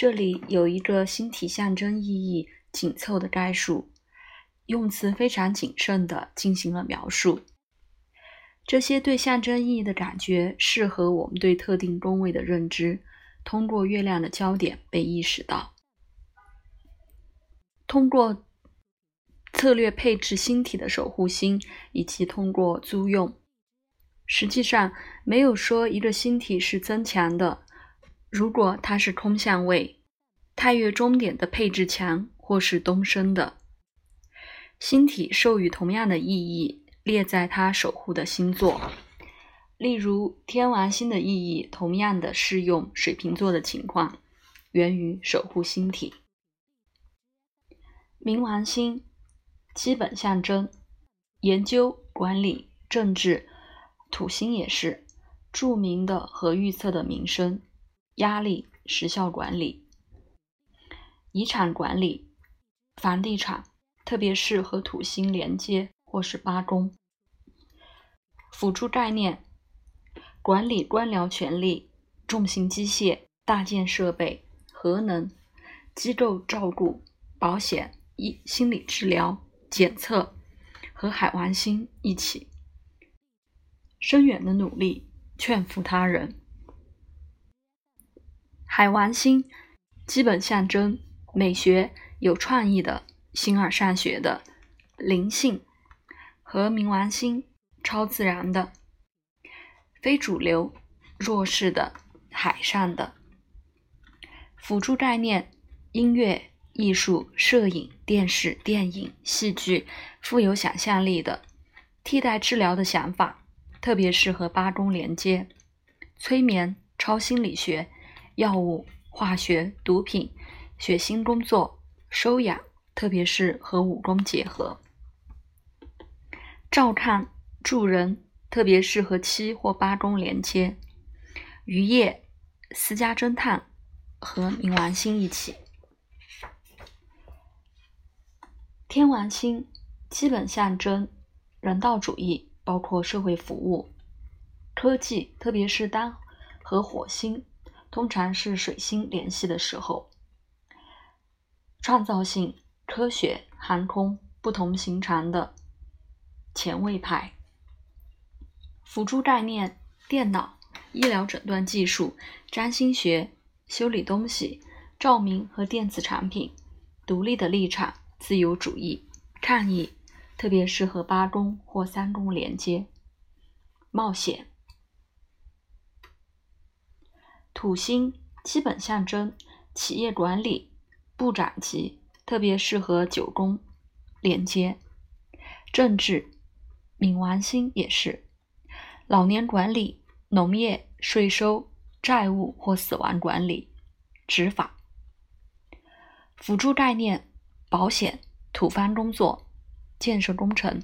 这里有一个星体象征意义紧凑的概述，用词非常谨慎地进行了描述。这些对象征意义的感觉，适合我们对特定宫位的认知，通过月亮的焦点被意识到。通过策略配置星体的守护星，以及通过租用，实际上没有说一个星体是增强的。如果它是空相位，太月终点的配置强或是东升的星体，授予同样的意义，列在它守护的星座。例如，天王星的意义同样的适用水瓶座的情况，源于守护星体。冥王星基本象征研究、管理、政治，土星也是著名的和预测的名声。压力、时效管理、遗产管理、房地产，特别是和土星连接或是八宫。辅助概念：管理官僚权力、重型机械、大件设备、核能、机构照顾、保险、医心理治疗、检测，和海王星一起，深远的努力，劝服他人。海王星基本象征美学、有创意的、形而上学的、灵性和冥王星超自然的、非主流、弱势的、海上的。辅助概念：音乐、艺术、摄影、电视、电影、戏剧，富有想象力的、替代治疗的想法，特别适合八宫连接、催眠、超心理学。药物、化学、毒品、血腥工作、收养，特别是和武功结合；照看、助人，特别是和七或八宫连接；渔业、私家侦探和冥王星一起；天王星基本象征人道主义，包括社会服务、科技，特别是当和火星。通常是水星联系的时候，创造性、科学、航空不同寻常的前卫派。辅助概念：电脑、医疗诊断技术、占星学、修理东西、照明和电子产品、独立的立场、自由主义、抗议，特别是和八宫或三宫连接、冒险。土星基本象征企业管理、部长级，特别适合九宫连接；政治，冥王星也是；老年管理、农业、税收、债务或死亡管理、执法。辅助概念：保险、土方工作、建设工程、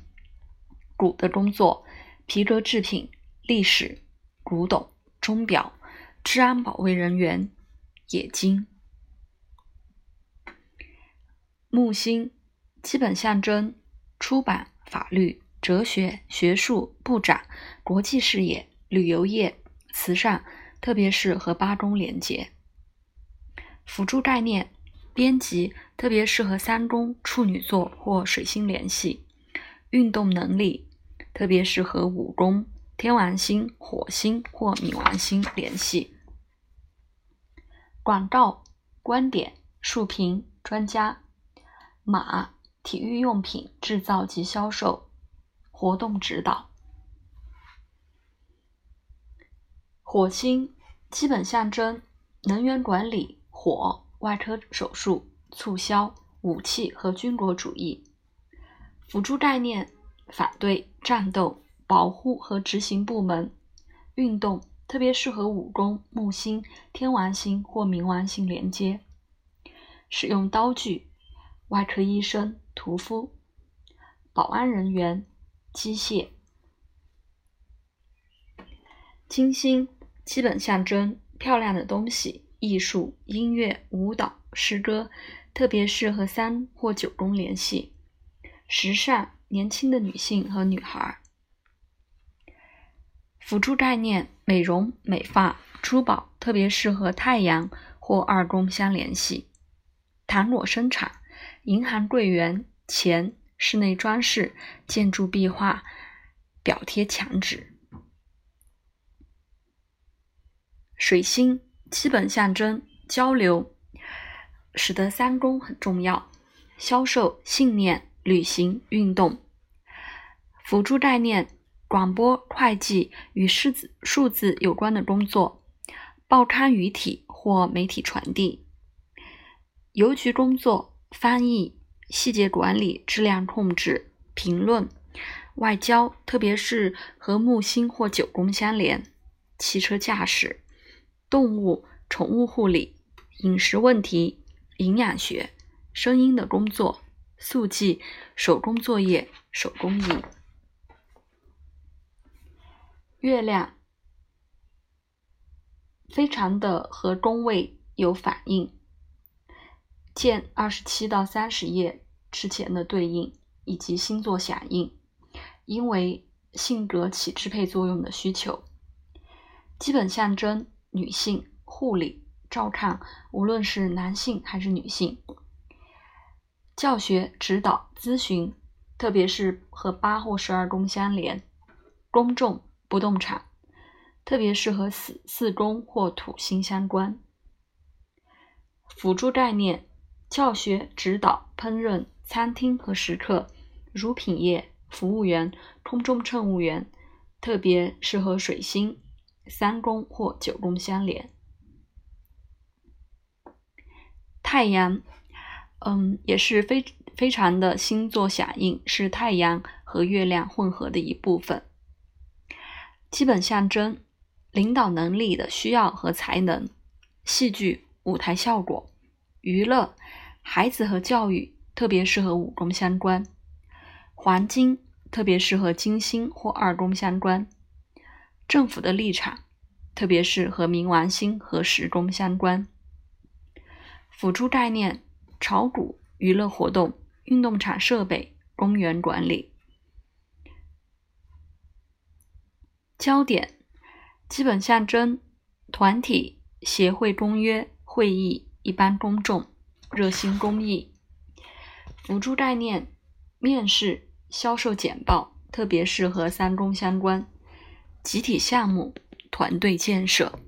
古的工作、皮革制品、历史、古董、钟表。治安保卫人员，冶金。木星基本象征出版、法律、哲学、学术、部长、国际事业、旅游业、慈善，特别是和八宫连接。辅助概念：编辑，特别适合三宫、处女座或水星联系。运动能力，特别适合五宫、天王星、火星或冥王星联系。广告、观点、竖屏、专家、马、体育用品制造及销售、活动指导。火星基本象征能源管理、火、外科手术、促销、武器和军国主义。辅助概念：反对、战斗、保护和执行部门、运动。特别适合武功、木星、天王星或冥王星连接，使用刀具、外科医生、屠夫、保安人员、机械。金星基本象征漂亮的东西、艺术、音乐、舞蹈、诗歌，特别适合三或九宫联系，时尚、年轻的女性和女孩。辅助概念：美容、美发、珠宝，特别适合太阳、或二宫相联系。糖果生产、银行柜员、钱、室内装饰、建筑壁画、表贴墙纸。水星基本象征交流，使得三宫很重要。销售、信念、旅行、运动。辅助概念：广播、会计与数字数字有关的工作，报刊语体或媒体传递。邮局工作、翻译、细节管理、质量控制、评论、外交，特别是和木星或九宫相连。汽车驾驶。动物、宠物护理、饮食问题、营养学、声音的工作、速记、手工作业、手工艺。月亮非常的和宫位有反应，见二十七到三十页之前的对应以及星座响应，因为性格起支配作用的需求，基本象征。女性护理照看，无论是男性还是女性，教学指导咨询，特别是和八或十二宫相连，公众不动产，特别是和四四宫或土星相关。辅助概念：教学指导、烹饪、餐厅和食客、乳品业、服务员、空中乘务员，特别是和水星。三宫或九宫相连，太阳，嗯，也是非非常的星座响应，是太阳和月亮混合的一部分。基本象征领导能力的需要和才能，戏剧、舞台效果、娱乐、孩子和教育，特别是和五宫相关。黄金，特别是和金星或二宫相关。政府的立场，特别是和冥王星和时宫相关。辅助概念：炒股、娱乐活动、运动场设备、公园管理。焦点：基本象征团体、协会、公约、会议、一般公众、热心公益。辅助概念：面试、销售简报，特别适合三公相关。集体项目、团队建设。